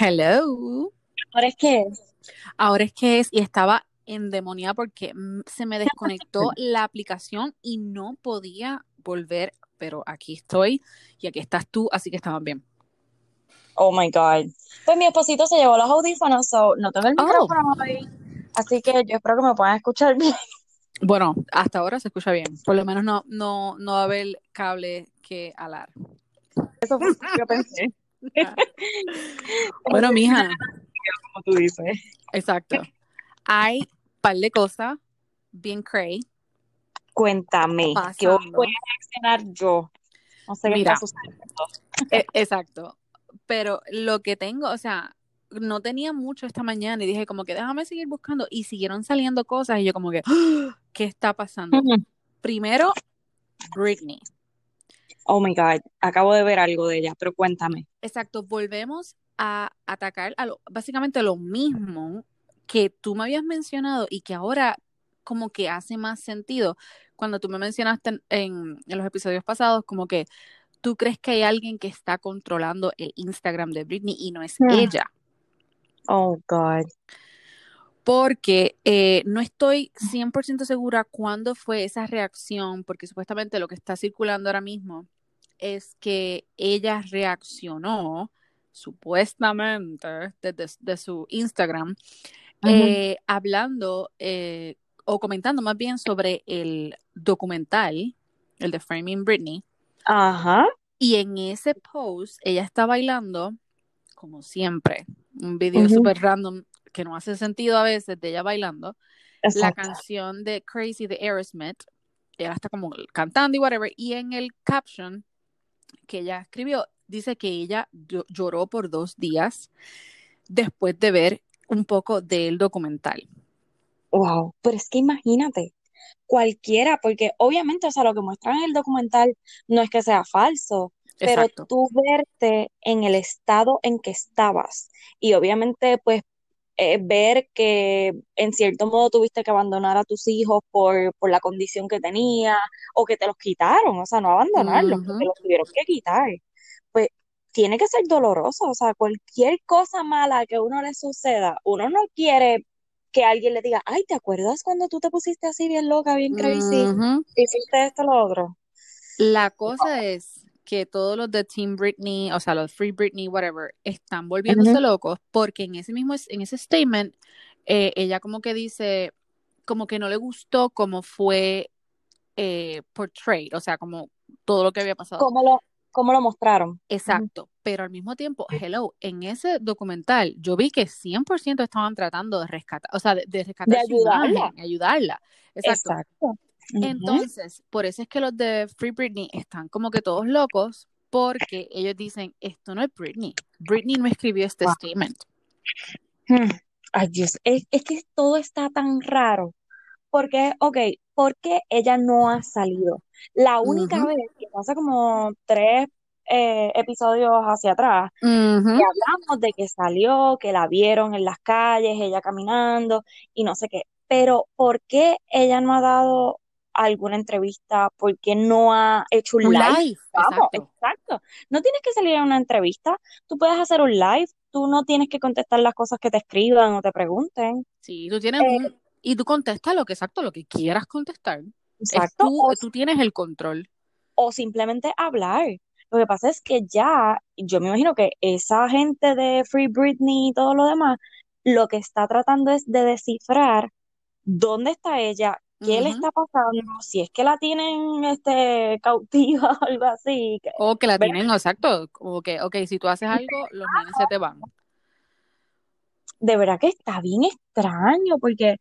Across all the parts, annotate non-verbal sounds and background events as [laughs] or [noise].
Hello. ¿Ahora es qué es? Ahora es que es, y estaba endemoniada porque se me desconectó [laughs] la aplicación y no podía volver, pero aquí estoy y aquí estás tú, así que estaban bien. Oh my God. Pues mi esposito se llevó los audífonos, so no tengo el Oh. micrófono hoy. Así que yo espero que me puedan escuchar bien. [laughs] Bueno, hasta ahora se escucha bien. Por lo menos no, no, no va a haber cable que alar. Eso fue lo que yo pensé, Bueno, mija, [laughs] como tú dices. exacto. Hay un par de cosas bien cray. Cuéntame, ¿qué voy a reaccionar yo? No sé qué Mira. está sucediendo. [laughs] E- exacto. Pero lo que tengo, o sea, no tenía mucho esta mañana y dije como que déjame seguir buscando y siguieron saliendo cosas y yo como que. [gasps] ¿qué está pasando? Primero, Britney. Oh my God, acabo de ver algo de ella, pero cuéntame. Exacto, volvemos a atacar a lo, básicamente lo mismo que tú me habías mencionado y que ahora como que hace más sentido cuando tú me mencionaste en, en- en los episodios pasados, como que tú crees que hay alguien que está controlando el Instagram de Britney y no es Hmm. ella. Oh God. porque eh, no estoy 100% segura cuándo fue esa reacción, porque supuestamente lo que está circulando ahora mismo es que ella reaccionó supuestamente desde de su Instagram, eh, hablando eh, o comentando más bien sobre el documental, el de Framing Britney, Ajá. y en ese post ella está bailando, como siempre, un video Ujú. súper random que no hace sentido a veces de ella bailando, la canción de Crazy de Aerosmith, ella está como cantando y whatever, y en el caption que ella escribió, dice que ella llo- lloró por dos días después de ver un poco del documental. Wow, pero es que imagínate, cualquiera, porque obviamente, o sea, lo que muestran en el documental no es que sea falso, pero tú verte en el estado en que estabas y obviamente, pues, eh, ver que en cierto modo tuviste que abandonar a tus hijos por, por la condición que tenía o que te los quitaron, o sea, no abandonarlos, que te Ujú. los tuvieron que quitar. Pues tiene que ser doloroso, o sea, cualquier cosa mala que a uno le suceda, uno no quiere que alguien le diga, ay, ¿te acuerdas cuando tú te pusiste así bien loca, bien crazy, hiciste esto, lo otro? La cosa es que todos los de Team Britney, o sea, los Free Britney, whatever, están volviéndose locos porque en ese mismo, en ese statement, eh, ella como que dice, como que no le gustó cómo fue eh, portrayed, o sea, como todo lo que había pasado. ¿Cómo lo, cómo lo mostraron? Exacto, pero al mismo tiempo, hello, en ese documental yo vi que 100% estaban tratando de rescatar, o sea, de, de De rescatar su ayudarla. imagen, ayudarla. Exacto. Exacto. Entonces, por eso es que los de Free Britney están como que todos locos, porque ellos dicen, esto no es Britney. Britney no escribió este Wow. statement. Hmm. Ay, Dios, es, es que todo está tan raro. Porque, ok, ¿por qué ella no ha salido? La única vez que hace como tres eh, episodios hacia atrás, que ujú. hablamos de que salió, que la vieron en las calles, ella caminando y no sé qué. Pero, ¿por qué ella no ha dado alguna entrevista? ¿Por qué no ha hecho un Un live? live, Vamos, exacto. exacto. No tienes que salir en una entrevista, tú puedes hacer un live, tú no tienes que contestar las cosas que te escriban o te pregunten. Sí, tú tienes Eh, un, y tú contestas lo que exacto, lo que quieras contestar. Es exacto. tú, O tú tienes el control. o simplemente hablar. Lo que pasa es que ya, yo me imagino que esa gente de Free Britney y todo lo demás, lo que está tratando es de descifrar dónde está ella, qué le está pasando, si es que la tienen este [laughs] cautiva o algo así. que- O que la ¿verdad? tienen, exacto, como que, ok, si tú haces algo, los nenes se te van. De verdad que está bien extraño, porque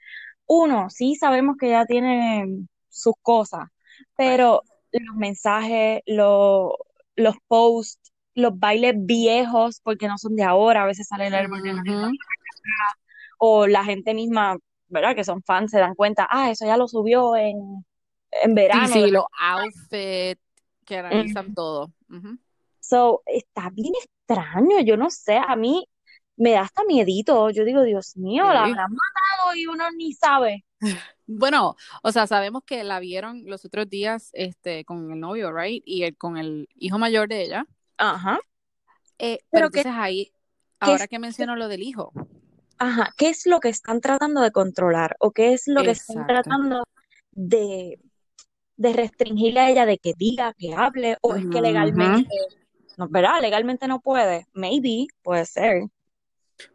uno, sí sabemos que ella tiene sus cosas, Right. pero los mensajes, lo- los posts, los bailes viejos, porque no son de ahora, a veces sale el árbol de Ujú. o la gente misma, ¿verdad? Que son fans, se dan cuenta, ah, eso ya lo subió en, en Sí, verano. sí, del los outfits que pasado". analizan todo. So, está bien extraño, yo no sé, a mí me da hasta miedito, yo digo, Dios mío, la Sí. habrán matado y uno ni sabe. [laughs] Bueno, o sea, sabemos que la vieron los otros días este, con el novio, right? Y el- con el hijo mayor de ella. Ajá. Eh, pero Pero que entonces ahí, ahora que menciono lo del hijo. Ajá, ¿qué es lo que están tratando de controlar? ¿O qué es lo que están tratando de, de restringirle a ella de que diga, que hable? ¿O es que legalmente, no, ¿verdad? Legalmente no puede. Maybe, puede ser.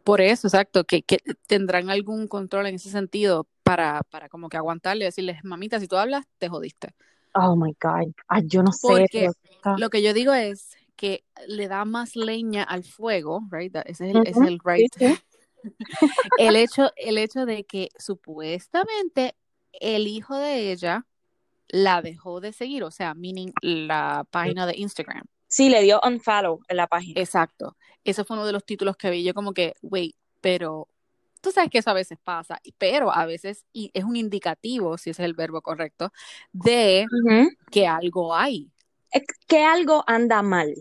Por eso, exacto, que, que tendrán algún control en ese sentido para, para como que aguantarle y decirles, mamita, si tú hablas, te jodiste. Oh my God. Ay, yo no sé, Porque lo que yo digo es que le da más leña al fuego, right? That- Ese es el, es right. sí, sí. [laughs] El hecho, el hecho de que supuestamente el hijo de ella la dejó de seguir, o sea, meaning la página de Instagram. Sí, le dio unfollow en la página. Exacto. Ese fue uno de los títulos que vi yo como que, wait, pero tú sabes que eso a veces pasa, pero a veces y es un indicativo, si ese es el verbo correcto, de que algo hay. Que algo anda mal.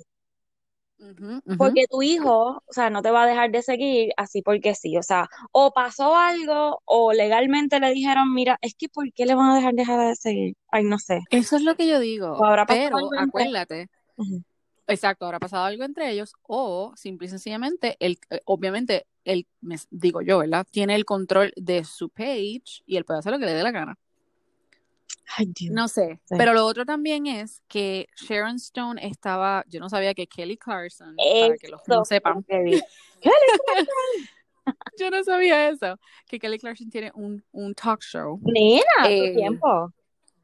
Porque tu hijo, o sea, no te va a dejar de seguir así porque sí. O sea, o pasó algo o legalmente le dijeron, mira, es que ¿por qué le van a dejar dejar de seguir? Ay, no sé. Eso es lo que yo digo, O habrá pasado pero algo acuérdate, exacto, habrá pasado algo entre ellos o simple y sencillamente, el, eh, obviamente, el, me- digo yo, ¿verdad? Tiene el control de su page y él puede hacer lo que le dé la gana. Ay, Dios. No sé, Sí. pero lo otro también es que Sharon Stone estaba, yo no sabía que Kelly Clarkson, para que los no sepan, vi. [laughs] yo no sabía eso, que Kelly Clarkson tiene un, un talk show. Nena, tu Eh, tiempo.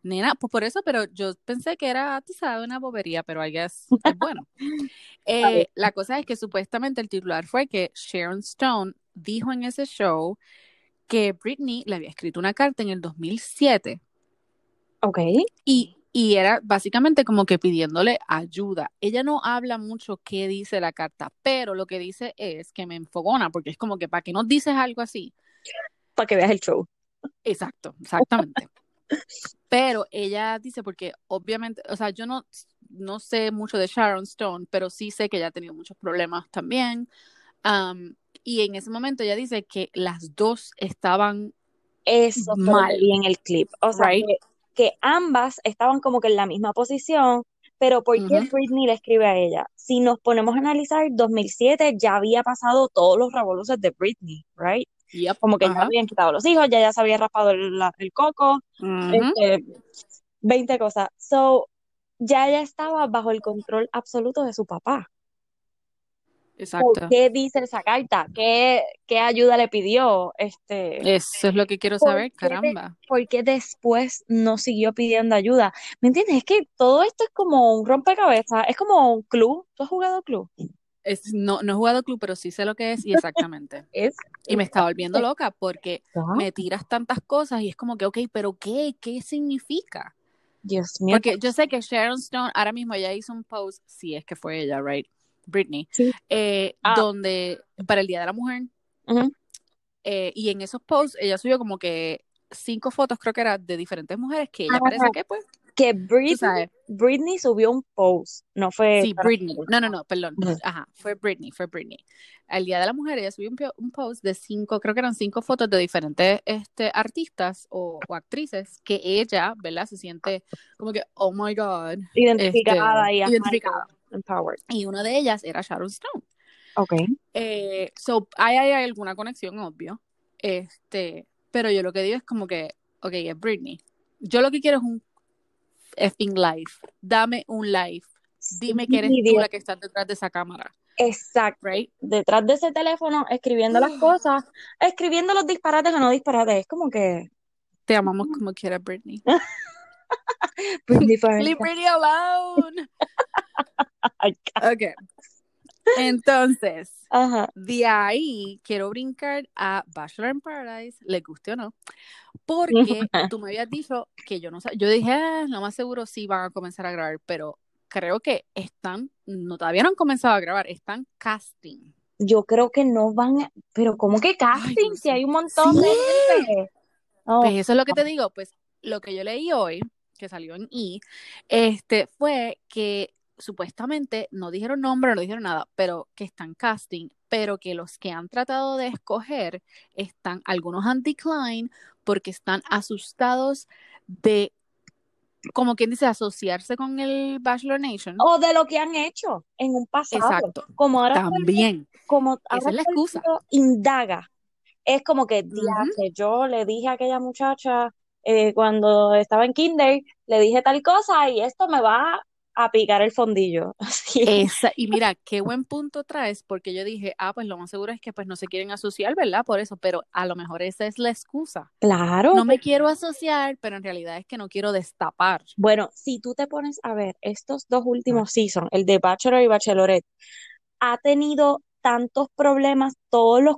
Nena, pues por eso, pero yo pensé que era, tú sabes, una bobería, pero I guess [laughs] es bueno. Eh, la cosa es que supuestamente el titular fue que Sharon Stone dijo en ese show que Britney le había escrito una carta en el 2007 Ok. y, y era básicamente como que pidiéndole ayuda. Ella no habla mucho qué dice la carta, pero lo que dice es que me enfogona, porque es como que para que no dices algo así. Para que veas el show. Exacto, exactamente. [laughs] Pero ella dice, porque obviamente, o sea, yo no, no sé mucho de Sharon Stone, pero sí sé que ella ha tenido muchos problemas también. Um, y en ese momento ella dice que las dos estaban Eso Mal. en el clip. O sea, Right. que, que ambas estaban como que en la misma posición, pero ¿por qué. Britney le escribe a ella? Si nos ponemos a analizar, 2007 ya había pasado todos los revoluciones de Britney, right? Yep. Como que ya habían quitado los hijos, ya ya se había raspado el, la- el coco, este, 20 cosas. So, ya ella estaba bajo el control absoluto de su papá. ¿Por Exacto. qué dice esa carta? ¿Qué, qué ayuda le pidió? Este, Eso es lo que quiero ¿Por saber, qué caramba. ¿por qué después no siguió pidiendo ayuda? ¿Me entiendes? Es que todo esto es como un rompecabezas, es como un club. ¿Tú has jugado club? Es, no, no he jugado club, pero sí sé lo que es y exactamente. [laughs] Es Y me está volviendo loca porque me tiras tantas cosas y es como que, ok, pero ¿qué? ¿Qué significa? Dios mío. Porque yo sé que Sharon Stone ahora mismo ella hizo un post, si es que fue ella, right? Britney, Sí. eh, Ah. donde para el Día de la Mujer, eh, y en esos posts ella subió como que cinco fotos, creo que era de diferentes mujeres que ella Ajá. parece que, pues, Que Britney, Britney subió un post, no fue sí, Britney, no, no, no, perdón, Ujú. ajá, fue Britney, fue Britney. Al Día de la Mujer ella subió un, po- un post de cinco, creo que eran cinco fotos de diferentes este, artistas o, o actrices que ella, ¿verdad? Se siente como que, oh my God, identificada este, y ajá, identificada. Empowered. Y una de ellas era Sharon Stone. Ok. Eh, so, hay, hay alguna conexión, obvio. Este, pero yo lo que digo es como que, ok, es Britney. Yo lo que quiero es un effing live. Dame un live. Dime que eres tú la que está detrás de esa cámara, Exacto. right? Detrás de ese teléfono, escribiendo las cosas, escribiendo los disparates o no disparates. Es como que Te amamos como quiera, Britney. [laughs] [laughs] Spears. [laughs] Leave Britney alone. [laughs] Ok. Entonces, Ajá. de ahí quiero brincar a Bachelor in Paradise, le guste o no, porque tú me habías dicho que yo no sé, yo dije, ah, lo más seguro sí van a comenzar a grabar, pero creo que están, no todavía no han comenzado a grabar, están casting. Yo creo que no van a... Pero ¿cómo que casting? Si hay un montón de gente. Oh, Pues eso es lo que te digo, pues lo que yo leí hoy, que salió en E, este, fue que supuestamente no dijeron nombre, no dijeron nada, pero que están casting, pero que los que han tratado de escoger están, algunos han decline porque están asustados de como quien dice, asociarse con el Bachelor Nation. O de lo que han hecho en un pasado. Exacto. Como ahora También. como Esa es la excusa. indaga. Es como que, diache, yo le dije a aquella muchacha eh, cuando estaba en kinder, le dije tal cosa y esto me va a picar el fondillo. [laughs] Así. Esa, y mira, qué buen punto traes, porque yo dije, ah, pues lo más seguro es que pues no se quieren asociar, ¿verdad? Por eso, pero a lo mejor esa es la excusa. Claro. No me quiero asociar, pero en realidad es que no quiero destapar. Bueno, si tú te pones a ver estos dos últimos seasons, el de Bachelor y Bachelorette, ha tenido tantos problemas todos los,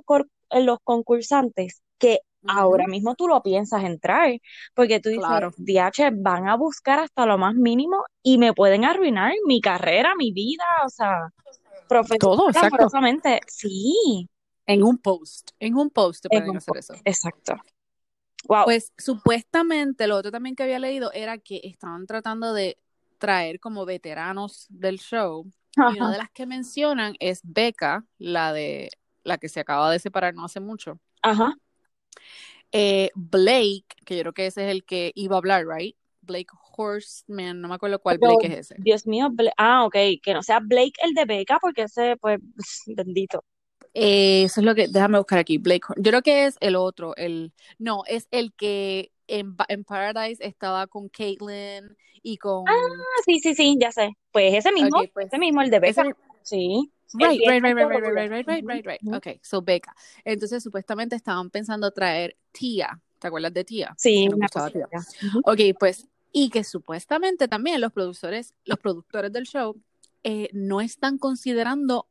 eh, los concursantes que ahora mismo tú lo piensas entrar, porque tú dices, Claro. DH, van a buscar hasta lo más mínimo y me pueden arruinar mi carrera, mi vida, o sea, Todo, exacto. Sí, En un post, en un post te En pueden hacer eso. exacto. Wow. Pues supuestamente lo otro también que había leído era que estaban tratando de traer como veteranos del show y una de las que mencionan es Becca, la de la que se acaba de separar no hace mucho. Ajá. Eh, Blake, que yo creo que ese es el que iba a hablar, right? Blake Horseman, no me acuerdo cuál Pero, Blake es ese. Dios mío, Bla- ah, ok, que no sea Blake el de Beca, porque ese, pues, [laughs] bendito. Eh, eso es lo que, déjame buscar aquí, Blake. Yo creo que es el otro, el, no, es el que en, Paradise estaba con Caitlyn y con, Ah, sí, sí, sí, ya sé. Pues ese mismo, pues, ese mismo, el de Beca. ese- Sí. Right, right, right, right, right, right, right, right, right, right. Okay, so Becca. Entonces, supuestamente estaban pensando traer Tía. ¿Te acuerdas de Tía? Sí, una gustaba Tía. Ok, pues, y que supuestamente también los productores, los productores del show eh, no están considerando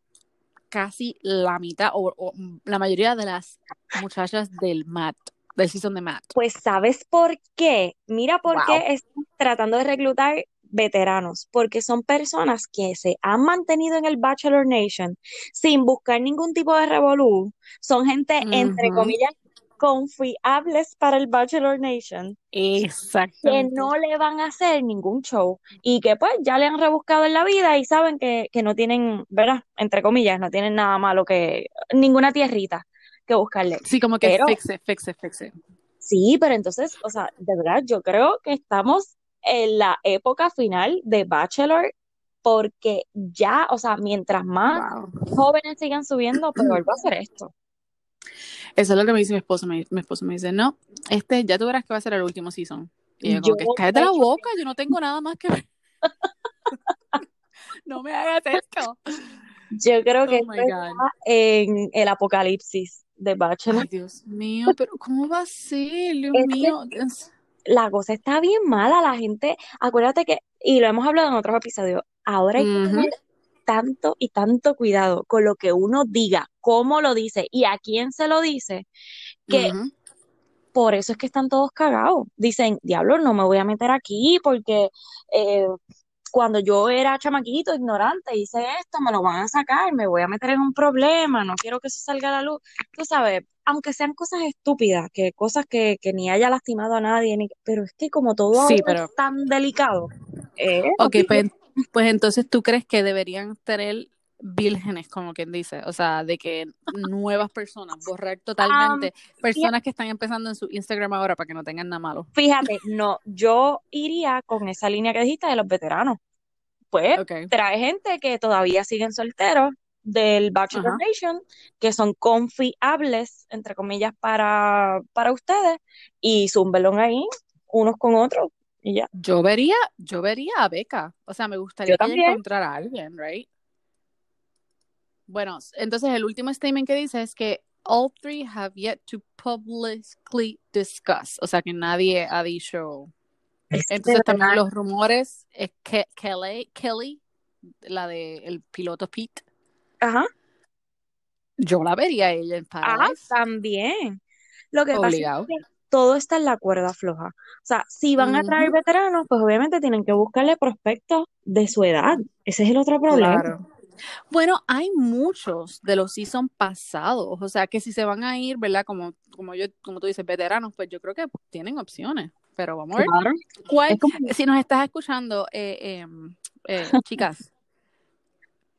casi la mitad o, o la mayoría de las muchachas del Matt, del season de Matt. Pues, ¿sabes por qué? Mira por Wow. qué están tratando de reclutar veteranos, porque son personas que se han mantenido en el Bachelor Nation sin buscar ningún tipo de revolú. Son gente, entre comillas, confiables para el Bachelor Nation. que Exactamente. no le van a hacer ningún show y que pues ya le han rebuscado en la vida y saben que, que no tienen, ¿verdad? Entre comillas, no tienen nada malo que, ninguna tierrita que buscarle. Sí, como que Pero fix it, fix it, fix it. sí, pero entonces, o sea, de verdad, yo creo que estamos en la época final de Bachelor porque ya, o sea, mientras más Wow. jóvenes sigan subiendo, peor va a ser esto. Eso es lo que me dice mi esposo. Mi, mi esposo me dice, no, este ya tú verás que va a ser el último season. Y yo como que cállate la boca, yo no tengo nada más que ver. [laughs] no me hagas esto. yo creo que Oh esto está en el apocalipsis de Bachelor. Ay, Dios mío, pero ¿cómo va a ser? Dios mío. La cosa está bien mala, la gente, acuérdate que, y lo hemos hablado en otros episodios, ahora hay que Ujú, tener tanto y tanto cuidado con lo que uno diga, cómo lo dice y a quién se lo dice, que por eso es que están todos cagados. Dicen, diablo, no me voy a meter aquí porque eh, cuando yo era chamaquito, ignorante, hice esto, me lo van a sacar, me voy a meter en un problema, no quiero que eso salga a la luz. Tú sabes, aunque sean cosas estúpidas, que cosas que, que ni haya lastimado a nadie, ni- pero es que como todo Sí, ahora pero, es tan delicado, eh, ok, pues, pues entonces tú crees que deberían tener vírgenes, como quien dice, o sea, de que nuevas personas, borrar totalmente personas que están empezando en su Instagram ahora para que no tengan nada malo. fíjate, no, yo iría con esa línea que dijiste de los veteranos. Pues trae gente que todavía siguen solteros del Bachelor ajá. Nation, que son confiables, entre comillas, para, para ustedes, y zúmbelo ahí, unos con otros, y ya. Yo vería, yo vería a Beca. O sea, me gustaría encontrara a alguien, right? Bueno, entonces el último statement que dice es que all three have yet to publicly discuss. O sea, que nadie ha dicho. Entonces también los rumores es que Kelly, Kelly, la de el piloto Pete, ajá, yo la vería a ella en ah, Paradise, también. Lo que pasa es obligado. que todo está en la cuerda floja. O sea, si van a traer veteranos, pues obviamente tienen que buscarle prospectos de su edad. Ese es el otro problema. Claro. Bueno, hay muchos de los season pasados, o sea que si se van a ir, ¿verdad? Como, como yo, como tú dices, veteranos, pues yo creo que tienen opciones. Pero vamos a ver Claro. cuál, Es como, si nos estás escuchando, eh, em, eh, [laughs] chicas,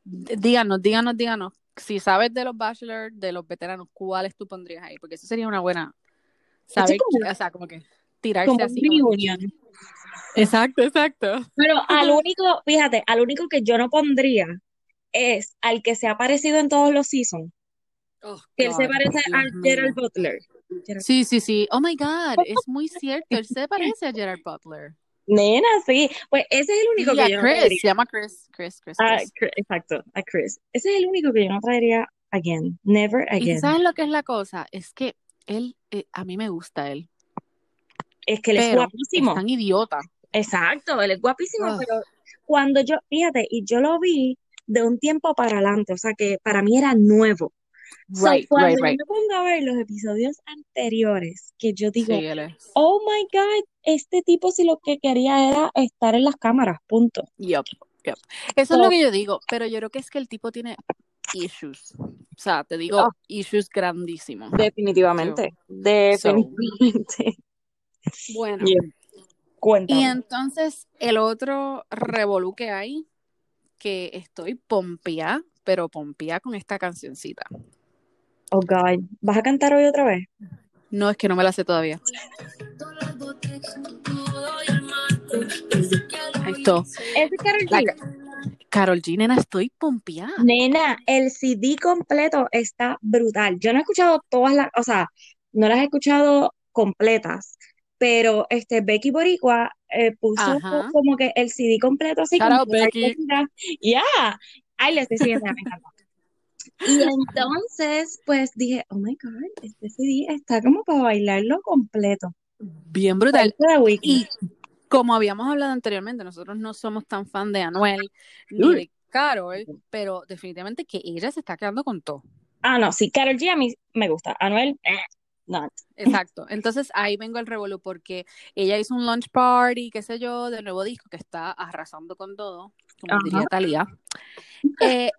díganos, díganos, díganos, si sabes de los bachelors, de los veteranos, ¿cuáles tú pondrías ahí? Porque eso sería una buena, saber, como, o sea, como que tirarse como así, como. Exacto, exacto. Pero [laughs] al único, fíjate, al único que yo no pondría es al que se ha parecido en todos los seasons. Oh, Que él se parece Dios a Gerald mío. Butler. Sí, sí, sí. Oh my God, es muy cierto. Él se [laughs] parece a Gerard Butler. Nena, sí. Pues ese es el único Y que a yo no Chris, traería. se llama Chris, Chris, Chris, A Chris. Chris, exacto, a Chris. Ese es el único que yo no traería again. Never Y again. ¿sabes lo que es la cosa? Es que él, eh, a mí me gusta él, Es que él es pero es guapísimo. tan idiota. Exacto, él es guapísimo, Ugh. pero cuando yo, fíjate, y yo lo vi de un tiempo para adelante, o sea que para mí era nuevo. So, Right, cuando right, yo right. me pongo a ver los episodios anteriores, que yo digo, Sí, oh my God, este tipo si lo que quería era estar en las cámaras, punto. Yup, yup. Eso es So, lo que yo digo, pero yo creo que es que el tipo tiene issues. O sea, te digo, ah, issues grandísimos. So, definitivamente, so, definitivamente. bueno. Yeah, Y entonces el otro revolú que hay, que estoy pompía, pero pompía con esta cancioncita. Oh God, ¿vas a cantar hoy otra vez? No, es que no me la sé todavía. Esto, ¿Ese es Karol la G? ca- Carol G, nena, estoy pompeada. Nena, el CD completo está brutal. Yo no he escuchado todas las, o sea, no las he escuchado completas, pero este Becky Boricua eh, puso Ajá. como que el CD completo así que Becky. ya, ay, le estoy siguiendo, me encanta. Y entonces, pues dije, oh my God, este CD está como para bailarlo completo. Bien brutal. Y como habíamos hablado anteriormente, nosotros no somos tan fan de Anuel ni de Carol, pero definitivamente que ella se está quedando con todo. Ah, no, sí, Karol G a mí me gusta. Anuel, eh, no. Exacto. Entonces ahí vengo el revolú porque ella hizo un launch party, qué sé yo, del nuevo disco que está arrasando con todo, como Ajá. diría Talía. [laughs] Eh,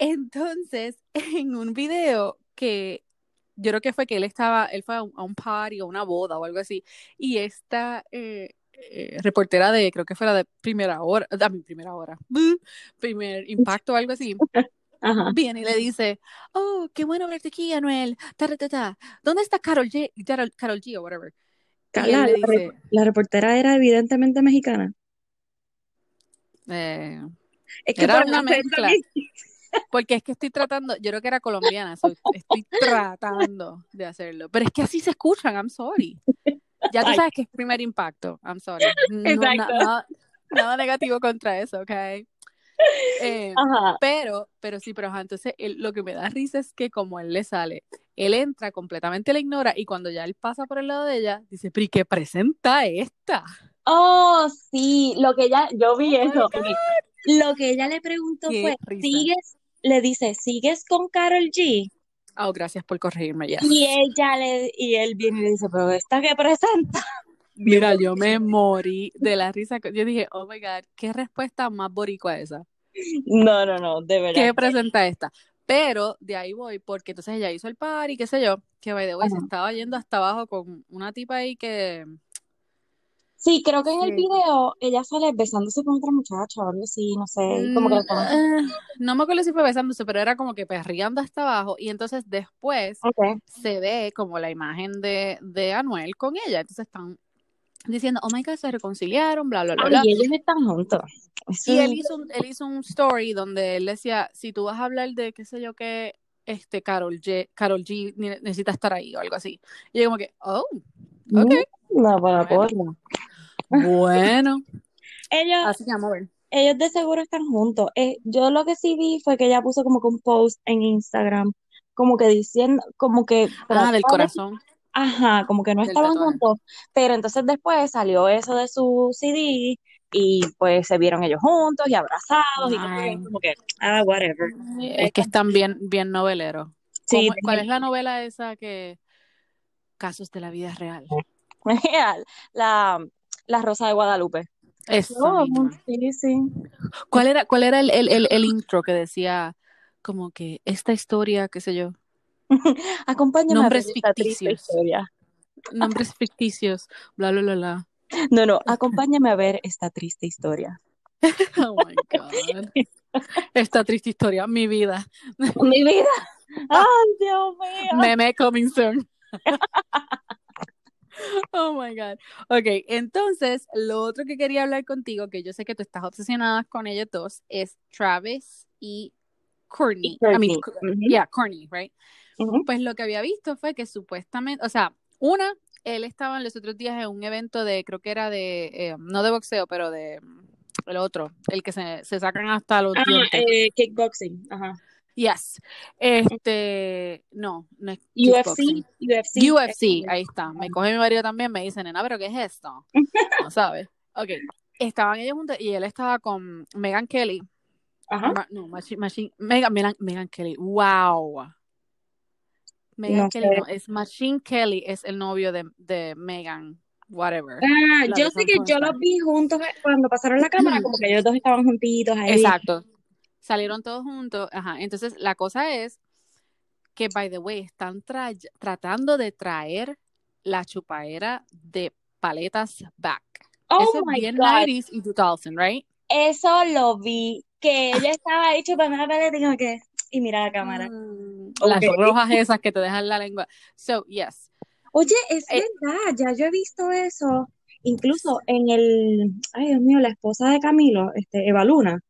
entonces, [laughs] en un video que yo creo que fue que él estaba, él fue a un, a un party o una boda o algo así, y esta eh, eh, reportera de, creo que fue la de primera hora, a mi primera hora, primer impacto o algo así, [laughs] Ajá. viene y le dice, oh, qué bueno verte aquí, Anuel, ta, ta, ta. ¿dónde está Carol G, Carol, G o whatever? La, dice, la reportera era evidentemente mexicana. eh, Es que era una mezcla, porque es que estoy tratando, yo creo que era colombiana, so estoy tratando de hacerlo, pero es que así se escuchan, I'm sorry. Ya tú sabes que es primer impacto, I'm sorry. No, exacto. nada, nada negativo contra eso, ¿ok? Eh, Ajá. pero, pero sí, pero ajá, entonces él- lo que me da risa es que como él le sale, él entra, completamente la ignora y cuando ya él pasa por el lado de ella, dice, pero ¿y qué presenta esta? Oh, sí, lo que ella, yo vi Oh eso. Lo que ella le preguntó qué fue, risa. ¿sigues? Le dice, ¿sigues con Karol G? Oh, gracias por corregirme, Y yes. ella le, y él viene y le dice, pero esta que presenta. [laughs] Mira, yo me morí de la risa. Yo dije, oh my God, qué respuesta más boricua esa. No, no, no, de verdad. ¿Qué presenta esta? Pero de ahí voy, porque entonces ella hizo el party, qué sé yo, que by the way se estaba yendo hasta abajo con una tipa ahí que Sí, creo que en el video ella sale besándose con otra muchacha o algo así, no sé, como que Mm, la estaban... eh, no me acuerdo si fue besándose, pero era como que perreando hasta abajo. Y entonces después Ok. se ve como la imagen de, de Anuel con ella. Entonces están diciendo, oh my God, se reconciliaron, bla, bla, bla, Ay, bla. y ellos están juntos. Eso Y él es- hizo un, él hizo un story donde él decía, si tú vas a hablar de qué sé yo qué, este Carol G, Carol G ne- necesita estar ahí o algo así. Y yo como que, oh, ok, No, para bueno. Bueno. [laughs] Ellos, Así que vamos a ver. ellos de seguro están juntos. Eh, yo lo que sí vi fue que ella puso como que un post en Instagram, como que diciendo, como que Ah, del de- corazón. ajá, como que no Del estaban tatuaje. juntos, pero entonces después salió eso de su CD y pues se vieron ellos juntos y abrazados y Ay, como que, ah, whatever. es que están bien, bien noveleros. Sí, ¿Cómo- ¿Cuál es la novela esa que... Casos de la vida real? [laughs] la, la Rosa de Guadalupe. Esa Oh, sí, sí. ¿Cuál era, cuál era el, el, el, el intro que decía como que esta historia, qué sé yo, [laughs] Acompáñame a ver esta triste ficticios, historia. nombres ficticios, bla, bla, bla, bla. [laughs] No, no, acompáñame a ver esta triste historia. [laughs] Oh my God. Esta triste historia, mi vida. Mi vida. Ay, Dios mío. Meme coming soon. Oh my God. Ok, entonces, lo otro que quería hablar contigo, que yo sé que tú estás obsesionada con ellos dos, es Travis y Courtney. I mean, yeah, Courtney, right? Pues lo que había visto fue que supuestamente, o sea, una, él estaba en los otros días en un evento de, creo que era de, eh, no de boxeo, pero de el otro, el que se, se sacan hasta los Ah, dientes. eh, kickboxing. Ajá. Yes. Este, no, no es. UFC. UFC. UFC, ahí está. Me coge mi marido también, me dice, nena, pero ¿qué es esto? [laughs] No sabes. Ok. Estaban ellos juntos y él estaba con Megan Kelly. Ajá. Ma- no, Machine, Machine, Megan, Megan, Megan Kelly. Wow. Megan No Kelly, sé. no, es Machine Kelly, es el novio de, de Megan, whatever. Ah, yo sé que yo los vi juntos cuando pasaron la cámara, como que ellos dos estaban juntitos ahí. Exacto. Salieron todos juntos. Ajá. Entonces, la cosa es que, by the way, están tra- tratando de traer la chupaera de paletas back. Oh Eso es my bien God. 90s y 2000, right? Eso lo vi, que ella estaba ahí chupando la paleta y como que, y mira la cámara. Mm. Las rojas esas que te dejan la lengua. So, yes. Oye, es Eh, verdad, ya yo he visto eso, incluso en el, ay Dios mío, la esposa de Camilo, este, Eva Luna,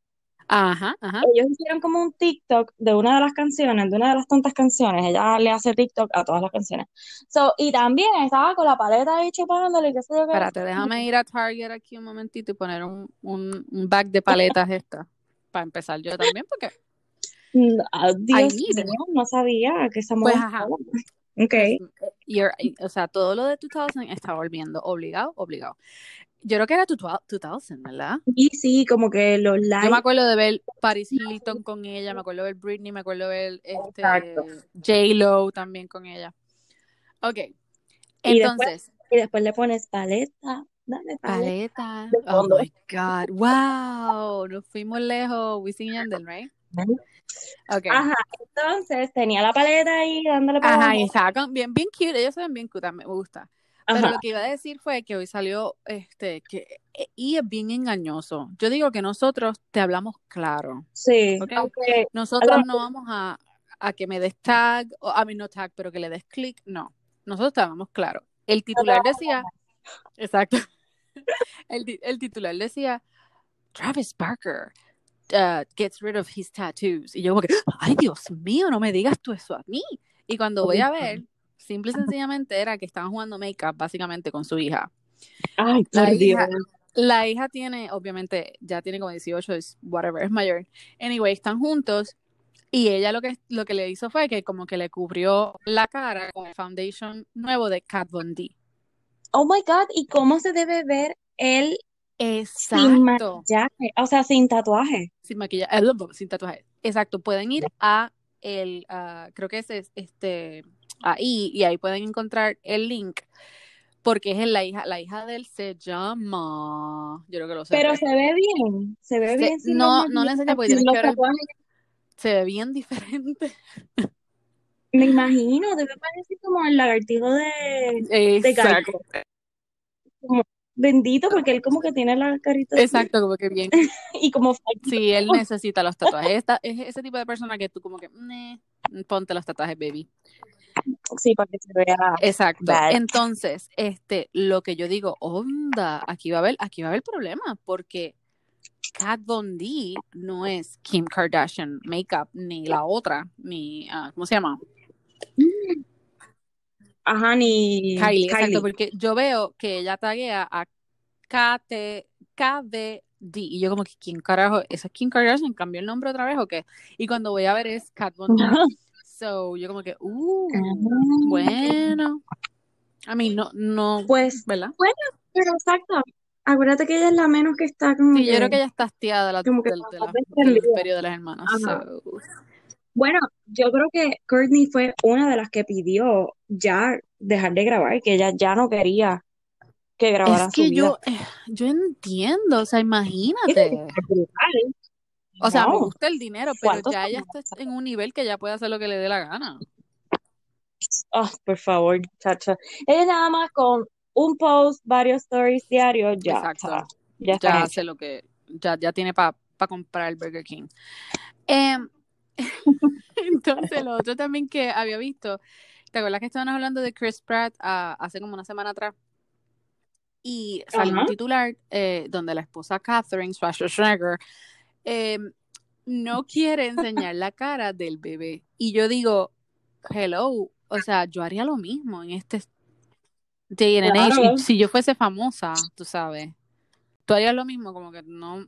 Ajá, ajá. ellos hicieron como un TikTok de una de las canciones, de una de las tantas canciones, ella le hace TikTok a todas las canciones. So, y también estaba con la paleta ahí chupándole, y qué sé yo qué. Espérate, déjame ir a Target aquí un momentito y poner un, un, un bag de paletas esta. Para empezar yo también, porque Mm, ah, Dios mío, no sabía que esa Pues moda ajá. estaba. Ok. Pues, you're- o sea, todo lo de 2000 está volviendo obligado, obligado. Yo creo que era 2000, ¿verdad? Y sí, como que los Yo me acuerdo de ver Paris Hilton con ella, me acuerdo de ver Britney, me acuerdo de ver este. J-Lo también con ella. Ok, Y después, entonces, y después le pones paleta, dale paleta paleta. Oh my God, wow, nos fuimos lejos. Wisin Yandel, right? Ok. Ajá, entonces tenía la paleta ahí dándole para Ajá, y con- bien, bien cute, ellos se ven bien cute, me gusta. Pero Ajá, lo que iba a decir fue que hoy salió, este, que, y es bien engañoso. Yo digo que nosotros te hablamos claro, sí, ¿ok? aunque a Nosotros no vamos a, a que me des tag, o a mí no tag, pero que le des clic, no. Nosotros te hablamos claro. El titular decía, exacto, [laughs] el, el titular decía, Travis Barker uh, gets rid of his tattoos. Y yo como que, ay Dios mío, no me digas tú eso a mí. Y cuando voy a ver, simple y sencillamente era que estaban jugando make-up básicamente con su hija. Ay, La por hija, Dios. la hija tiene, obviamente, ya tiene como 18, es whatever, es mayor. Anyway, están juntos y ella lo que, lo que le hizo fue que como que le cubrió la cara con el foundation nuevo de Kat Von D. Oh my God, ¿y cómo se debe ver él sin Exacto. maquillaje? O sea, sin tatuaje. Sin maquillaje, eh, sin tatuaje. Exacto, pueden ir a el, ah, creo que es este, ahí, y ahí pueden encontrar el link, porque es la hija, la hija de él se llama, yo creo que lo sé, Pero se ve bien, se ve Se- bien no, no le maquillajes, porque tienes que ver se ve bien diferente. [laughs] Me imagino, debe parecer como el lagartijo de, de Exacto, Gaico. Como bendito, porque él como que tiene la carita así exacto, como que bien. [laughs] y como. Sí, él necesita los tatuajes. Esta, es ese tipo de persona que tú como que, "Meh, ponte los tatuajes, baby. Sí, para que se vea Exacto. bad. Entonces, este, lo que yo digo, onda, aquí va a haber, aquí va a haber problema, porque Kat Von D no es Kim Kardashian Makeup, ni la otra, ni, ah, ¿cómo se llama? Ajá, ni Kylie, exacto, Kylie. porque yo veo que ella taguea a KT, KDD, y yo como que, ¿quién carajo? ¿Esa es Kim Kardashian? ¿Cambió el nombre otra vez o qué? Y cuando voy a ver es Kat Von D. [laughs] So, yo como que, uh, bueno. A mí no, no, Pues, ¿verdad? bueno, pero exacto. Acuérdate que ella es la menos que está como Sí, yo creo que que, ella está hastiada de la, como que del- de la- del imperio de las hermanas. So, Bueno, yo creo que Courtney fue una de las que pidió ya dejar de grabar, que ella ya no quería que grabara es su que vida. yo, eh, yo entiendo, o sea, imagínate. está brutal. O sea, me gusta el dinero, pero ¿Cuántos ya ella está en un nivel que ya puede hacer lo que le dé la gana. Ah, por favor, chacha. Ella nada más con un post, varios stories diarios, ya Exacto. está, ya está Ya hecha. hace lo que, ya, ya tiene para comprar el Burger King. Em, [laughs] entonces, lo otro también que había visto, ¿Te acuerdas que estaban hablando de Chris Pratt ah, hace como una semana atrás? Y salió un titular eh, donde la esposa Catherine Schwarzenegger eh, no quiere enseñar la cara del bebé. Y yo digo, hello, o sea, yo haría lo mismo en este day and age. Si yo fuese famosa, tú sabes, tú harías lo mismo, como que no.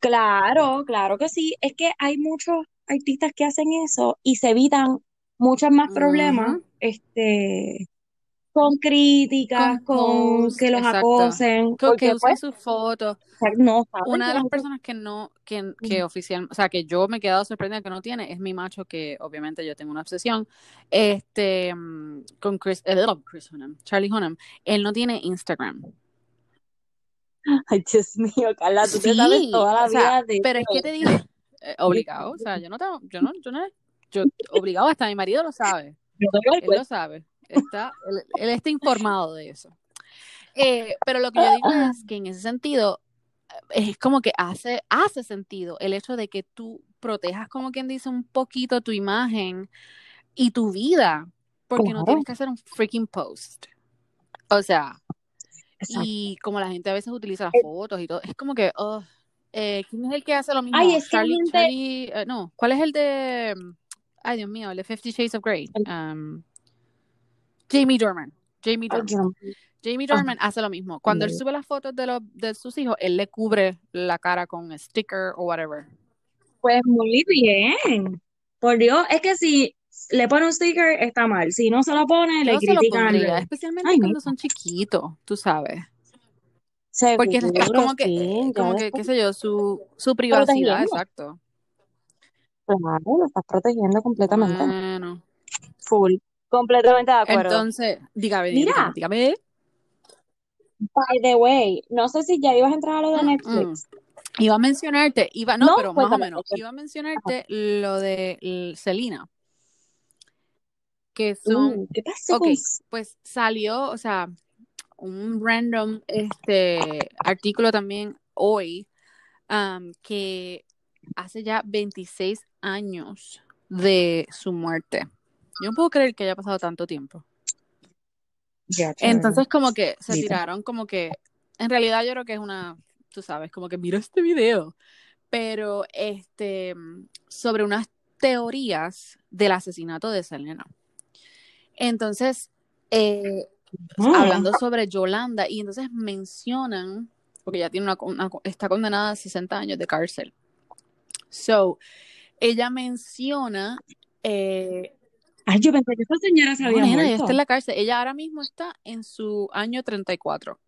Claro, claro que sí. Es que hay muchos artistas que hacen eso y se evitan muchos más problemas, este, con críticas, con, que los acosen, con que usen pues, sus fotos. No, Una de las personas que no, que, que oficial, o sea, que yo me he quedado sorprendida que no tiene, es mi macho, que obviamente yo tengo una obsesión, este, mm, con Chris, eh, Chris Hunnam, Charlie Hunnam, él no tiene Instagram. Ay, Dios mío, Carla, tú te sabes toda la vida de Pero es que te digo, eh, [laughs] obligado, o sea, yo no tengo, yo no, yo no, yo obligado, hasta mi marido lo sabe. Él lo sabe. Está, él, está informado de eso. Eh, pero lo que yo digo es que en ese sentido, es como que hace, hace sentido el hecho de que tú protejas, como quien dice, un poquito tu imagen y tu vida, porque no tienes que hacer un freaking post. O sea, y como la gente a veces utiliza las fotos y todo, es como que, oh, eh, ¿quién es el que hace lo mismo? Ay, Charlie, eh, no, ¿cuál es el de, ay Dios mío, el de Fifty Shades of Grey? Um, Jamie Dorman. Jamie Dorman. Jamie Dorman hace lo mismo. Cuando él sube las fotos de, los, de sus hijos, él le cubre la cara con un sticker o whatever. Pues muy bien. Por Dios, es que si le pone un sticker está mal. Si no se lo pone, le critican. especialmente cuando son chiquitos, tú sabes. Porque es como que, como que, qué sé yo, su, su privacidad, exacto. Claro, lo estás protegiendo completamente. Bueno. Full. Completamente de acuerdo. Entonces, dígame, Mira, dígame. By the way, no sé si ya ibas a entrar a lo de Netflix. Iba a mencionarte, iba, no, pero más o menos, iba a mencionarte lo de Selena. Que son. Uh, ¿Qué pasó? Ok, pues salió, o sea, un random este artículo también hoy um, que hace ya 26 años de su muerte. Yo no puedo creer que haya pasado tanto tiempo. Entonces como que se tiraron como que, en realidad yo creo que es una, tú sabes, como que mira este video, pero este, sobre unas teorías del asesinato de Selena. Entonces, eh, ah. hablando sobre Yolanda, y entonces mencionan, porque ya tiene una, está condenada a 60 años de cárcel. So, ella menciona eh, Ay, yo pensé que esta señora se había muerto. Ella está en la cárcel. Ella ahora mismo está en su año 34.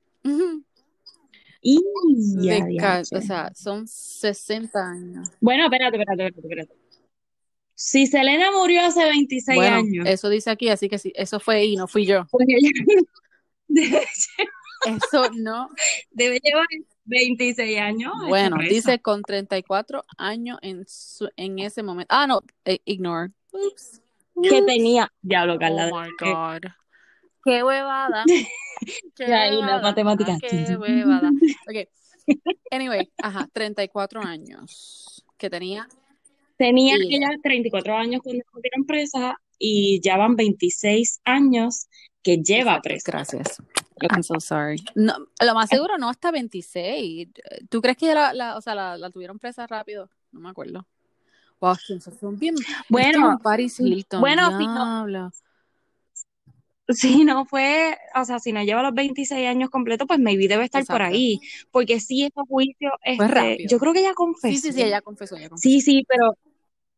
Y o sea, son 60 años. Bueno, espérate, espérate, espérate, Si Selena murió hace 26 años. Eso dice aquí, así que sí, eso fue y no fui yo. [laughs] eso no. Debe llevar 26 años. Bueno, dice con 34 años en, en ese momento. Ah, no, eh, ignore. Oops que tenía. Diablo, Carla. Oh my God. Qué huevada. [laughs] Qué ahí la matemática. Qué huevada. Ok. Anyway, ajá, 34 años que tenía. Tenía ella 34 años cuando metieron presa y ya van 26 años que lleva presa. Gracias. I'm so sorry. No, lo más seguro no hasta 26. ¿Tú crees que la, la, o sea, la, la tuvieron presa rápido? No me acuerdo. Wow, son bien. Bueno, Paris Hilton. Bueno, si no, si no fue, o sea, si no lleva los 26 años completos, pues maybe debe estar por ahí. Porque sí, este juicio, este, yo creo que ella confesó. Sí, sí, sí, ella confesó, Sí, sí, pero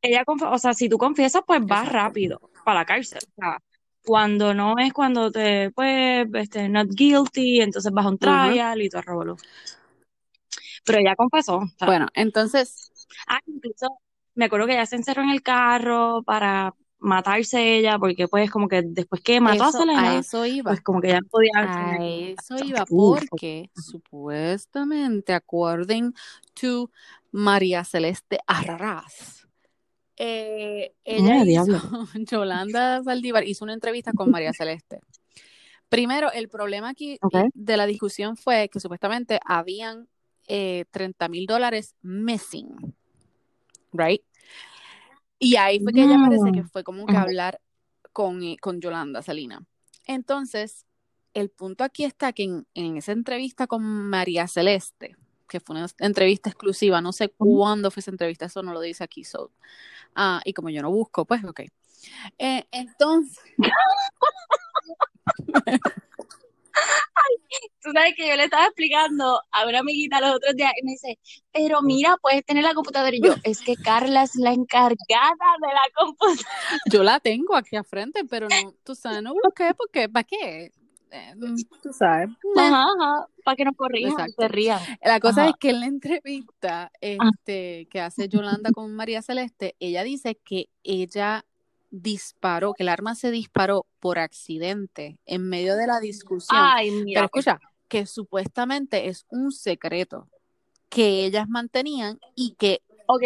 ella confesó, o sea, si tú confiesas, pues vas rápido para la cárcel. O sea, cuando no es cuando te, pues, este, not guilty, entonces vas a un trial y todo el Pero ella confesó. bueno, entonces. Ah, incluso me acuerdo que ella se encerró en el carro para matarse ella, porque pues como que después que mató a Selena, a eso iba. pues como que ya no podía... A eso iba, porque supuestamente, according to María Celeste Arras, eh, ella hizo, [laughs] Yolanda Saldívar hizo una entrevista con María Celeste. Primero, el problema aquí de la discusión fue que supuestamente habían eh, 30 mil dólares missing right? Y ahí fue que ella parece que fue como que hablar con, eh, con Yolanda Salina. Entonces, el punto aquí está que en, en, esa entrevista con María Celeste, que fue una entrevista exclusiva, no sé cuándo fue esa entrevista, eso no lo dice aquí, so, ah, y como yo no busco, pues ok. Eh, entonces... [laughs] [laughs] tú sabes que yo le estaba explicando a una amiguita los otros días y me dice, pero mira, puedes tener la computadora. Y yo, es que Carla es la encargada de la computadora. Yo la tengo aquí a frente, pero no, tú sabes, no busqué porque, ¿para qué? Eh, tú sabes. Ajá, ajá, para que nos corrijan, se rían. La cosa es que en la entrevista este, que hace Yolanda con María Celeste, ella dice que ella disparó, que el arma se disparó por accidente en medio de la discusión. Ay, mira. Pero escucha, que supuestamente es un secreto que ellas mantenían y que... Ok,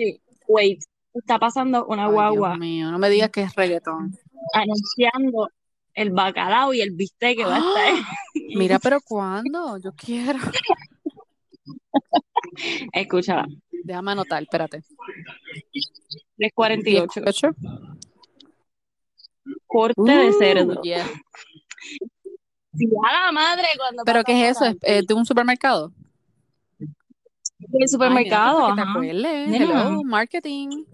wait, está pasando una Ay, guagua Dios mío, no me digas que es reggaetón. anunciando el bacalao y el bistec que va a estar. Mira, [laughs] pero ¿cuándo? Yo quiero. Escúchala, Déjame anotar, espérate. 348. 18. Corte de Uh, cerdo. yeah. A la madre cuando ¿Pero qué es eso? ¿Es eh, de un supermercado? el supermercado, Ay, ajá. que te. Hello, marketing.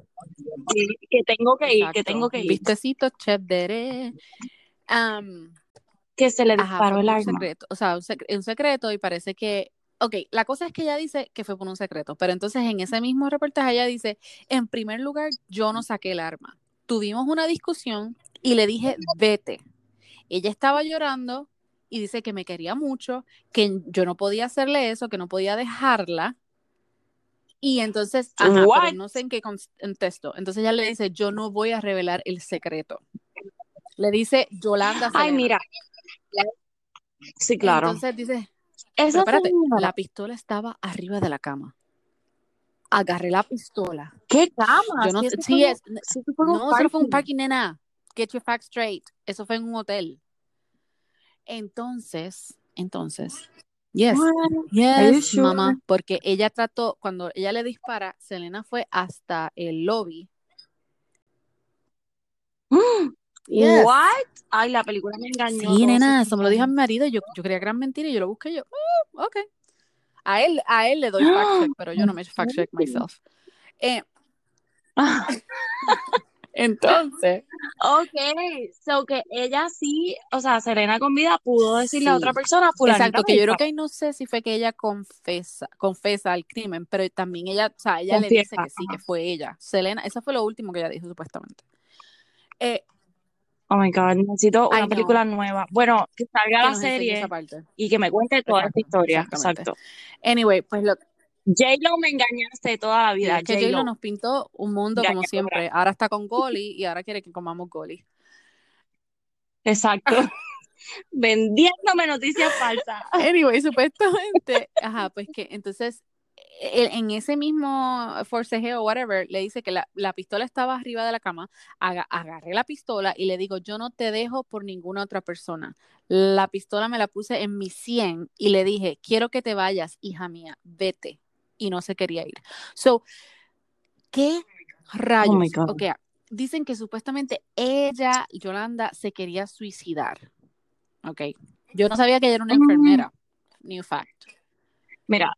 Sí, que tengo que ir, que Exacto. tengo que ir. Vistecito, um, Que se le disparó el por un arma. secreto, o sea, un, sec- un secreto y parece que, ok, la cosa es que ella dice que fue por un secreto, pero entonces en ese mismo reportaje ella dice, en primer lugar, yo no saqué el arma. Tuvimos una discusión y le dije, vete. Ella estaba llorando y dice que me quería mucho, que yo no podía hacerle eso, que no podía dejarla. Y entonces, ajá, pero What? no sé en qué contexto. Entonces ella le dice, yo no voy a revelar el secreto. Le dice Yolanda Ay, Selena. mira. [laughs] Sí, claro. Entonces dice, Esa espérate, la pistola estaba arriba de la cama. Agarré la pistola. ¿qué cama? Yo no eso sí fue- es, eso fue no, eso no fue un parking, nena. Get your facts straight. Eso fue en un hotel. Entonces, entonces, yes, What? Yes, sure? mamá, porque ella trató, cuando ella le dispara, Selena fue hasta el lobby. [gasps] Yes. What? Ay, la película me engañó. Sí, nena, eso me lo dijo a mi marido. Yo, yo creía gran mentira y yo lo busqué y yo, "Oh, ok. A él, a él le doy fact check, [gasps] pero yo no me fact check myself. Eh, [laughs] entonces, Ok, so que ella sí, o sea, Serena con vida pudo decirle a otra persona, exacto, que yo creo que ahí no sé si fue que ella confesa, confesa el crimen, pero también ella, o sea, ella le dice que sí, que fue ella. Selena, eso fue lo último que ella dijo supuestamente. Eh, Oh my God, necesito una película nueva. Bueno, que salga que la serie y que me cuente toda esta historia. Exacto. Anyway, pues lo J-Lo me engañaste toda la sí, vida. que J-Lo nos pintó un mundo como siempre. Ahora está con Goli y ahora quiere que comamos Goli. Exacto. [laughs] [laughs] Vendiéndome noticias falsas. Anyway, supuestamente, ajá, pues que entonces e- en ese mismo forcejeo o whatever, le dice que la, la pistola estaba arriba de la cama, aga- agarré la pistola y le digo, yo no te dejo por ninguna otra persona. La pistola me la puse en mi 100 y le dije, quiero que te vayas, hija mía, vete. Y no se quería ir. So, ¿qué rayos? Oh my God. Ok, dicen que supuestamente ella, Yolanda, se quería suicidar. Ok. Yo no sabía que ella era una Mm. enfermera. New fact. Mira,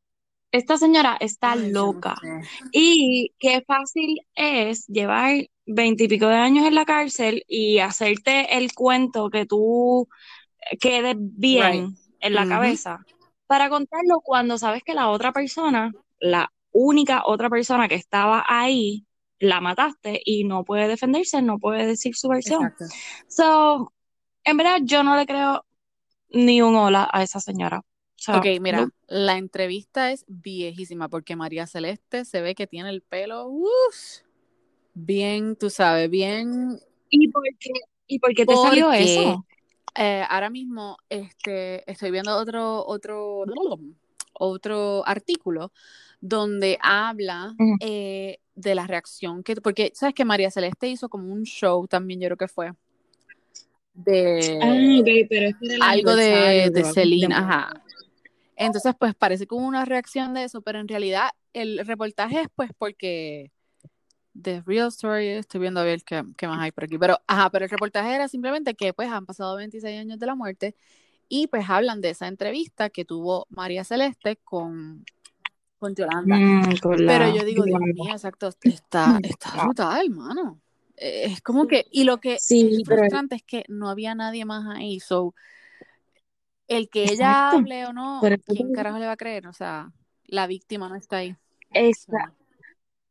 esta señora está Ay, yo no loca. sé. Y qué fácil es llevar veintipico de años en la cárcel y hacerte el cuento que tú quedes bien Right. en la Ujú. cabeza para contarlo cuando sabes que la otra persona, la única otra persona que estaba ahí, la mataste y no puede defenderse, no puede decir su versión. Exacto. So, en verdad yo no le creo ni un hola a esa señora. O sea, Ok, mira, no. la entrevista es viejísima porque María Celeste se ve que tiene el pelo, uf, bien, tú sabes, bien, ¿Y por qué, y por qué te salió eso? eh, ahora mismo este, estoy viendo otro, otro, otro artículo donde habla eh, de la reacción que, porque sabes que María Celeste hizo como un show también, yo creo que fue, de Ah, ok, pero es el algo de, de ajá. Entonces, pues parece como una reacción de eso, pero en realidad el reportaje es pues porque The Real Story, estoy viendo a ver qué, qué más hay por aquí. Pero, ajá, pero el reportaje era simplemente que pues han pasado 26 años de la muerte y pues hablan de esa entrevista que tuvo María Celeste con, con Yolanda. Mm, con la- Pero yo digo, Dios mío, exacto, está, está Ah. brutal, hermano. Eh, Es como que, y lo que Sí, es pero- frustrante es que no había nadie más ahí, so, el que ella Exacto. hable o no, ¿quién carajo le va a creer? O sea, la víctima no está ahí. Esa-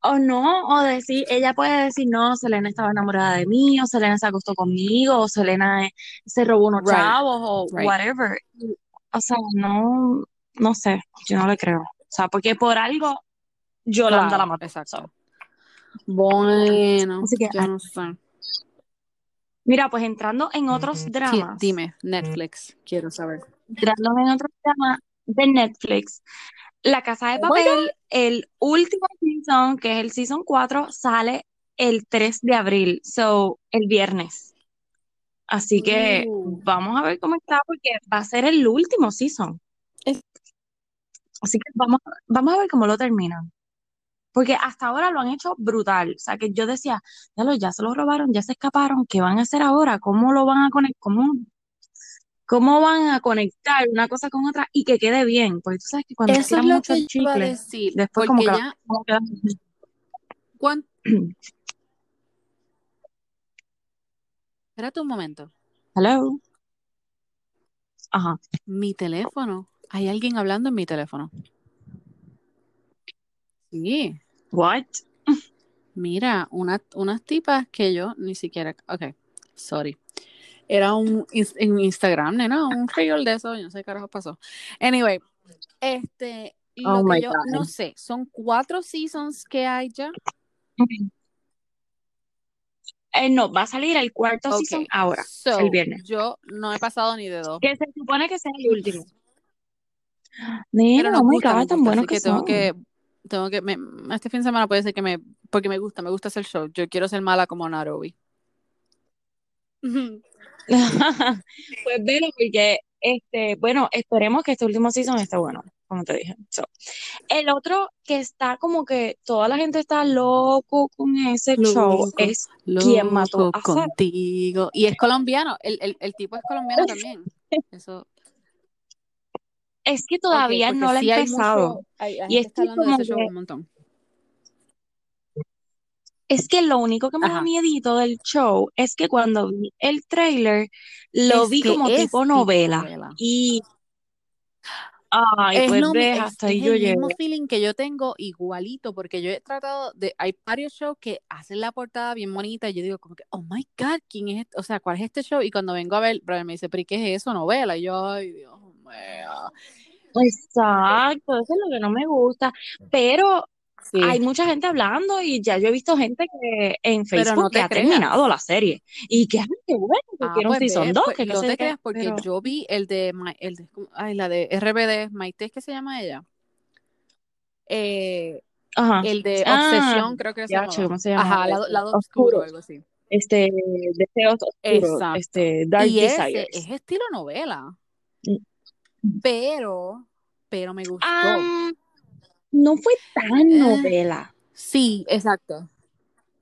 O no, o decir, ella puede decir, no, Selena estaba enamorada de mí, o Selena se acostó conmigo, o Selena eh, se robó unos Right, chavos, o right. whatever. O sea, no, no sé, yo no le creo. O sea, porque por algo Yolanda Claro, la mató. exacto. Bueno, Así que, yo ay, no sé. Mira, pues entrando en otros Sí, dramas, dime, Netflix, quiero saber. entrando en otros dramas de Netflix, La Casa de Papel, el último season, que es el season 4, sale el 3 de abril, so, el viernes. Así que Uh. vamos a ver cómo está, porque va a ser el último season. Así que vamos, vamos a ver cómo lo terminan. Porque hasta ahora lo han hecho brutal. O sea, que yo decía, ya, lo, ya se lo robaron, ya se escaparon, ¿qué van a hacer ahora? ¿Cómo lo van a conectar? ¿Cómo, cómo van a conectar una cosa con otra y que quede bien? Porque tú sabes que cuando Eso es lo mucho que el yo iba a chicle, decir, después como que ya, como queda- [clears throat] ¿cuán- [clears throat] Espérate un momento. Hello. Ajá. Mi teléfono. Hay alguien hablando en mi teléfono. Sí. What? Mira, una, unas tipas que yo ni siquiera. Ok, sorry. Era un en Instagram, nena, un reel de eso, yo no sé qué carajo pasó. Anyway, este, lo Oh que yo God. no sé, son cuatro seasons que hay ya. Eh, no, va a salir el cuarto season ahora, so, el viernes. yo no he pasado ni de dos. Que se supone que sea el último. Nena, nos oh my gusta, God, tan buenos que tengo que, tengo que, me- este fin de semana puede ser que me, porque me gusta, me gusta hacer show. Yo quiero ser mala como Narobi. [laughs] [laughs] Pues velo, porque este, bueno, esperemos que este último season esté bueno, como te dije. So, el otro que está como que toda la gente está loco con ese show Loco, es ¿Quién mató a contigo. Y es colombiano, el, el, el tipo es colombiano también. [laughs] Eso, Es que todavía no lo he sí empezado. hay, la Y es que de como ese show que, un montón. es que lo único que me da miedito del show es que cuando vi el trailer, lo Es vi como tipo tipo novela. novela. Y, ay, Es pues es, hasta es ahí yo el mismo llegué. feeling que yo tengo igualito, porque yo he tratado de, hay varios shows que hacen la portada bien bonita y yo digo como que, oh my God, ¿quién es este? O sea, ¿cuál es este show? Y cuando vengo a ver, Brian me dice, pero ¿y qué es eso? Novela. Y yo, ay, Dios mío. Exacto, eso es lo que no me gusta. Pero Sí, hay mucha gente hablando y ya yo he visto gente que en Facebook no que te ha terminado la serie. Y que, ay, qué bueno, que Ah, quiero pues ve, 2, pues que qué no te qué, creas porque pero, yo vi el de, el de, ay, la de RBD, Maite, ¿es que se llama ella? Eh, ajá. el de Ah, Obsesión, creo que se llamaba. ¿cómo se llama Ajá, lado, oscuro, Oscuro. algo así. Este, deseos oscuros, Exacto. este, Dark Y ese es estilo novela, Mm. pero, pero me gustó. Am, no fue tan Eh, novela. sí, exacto.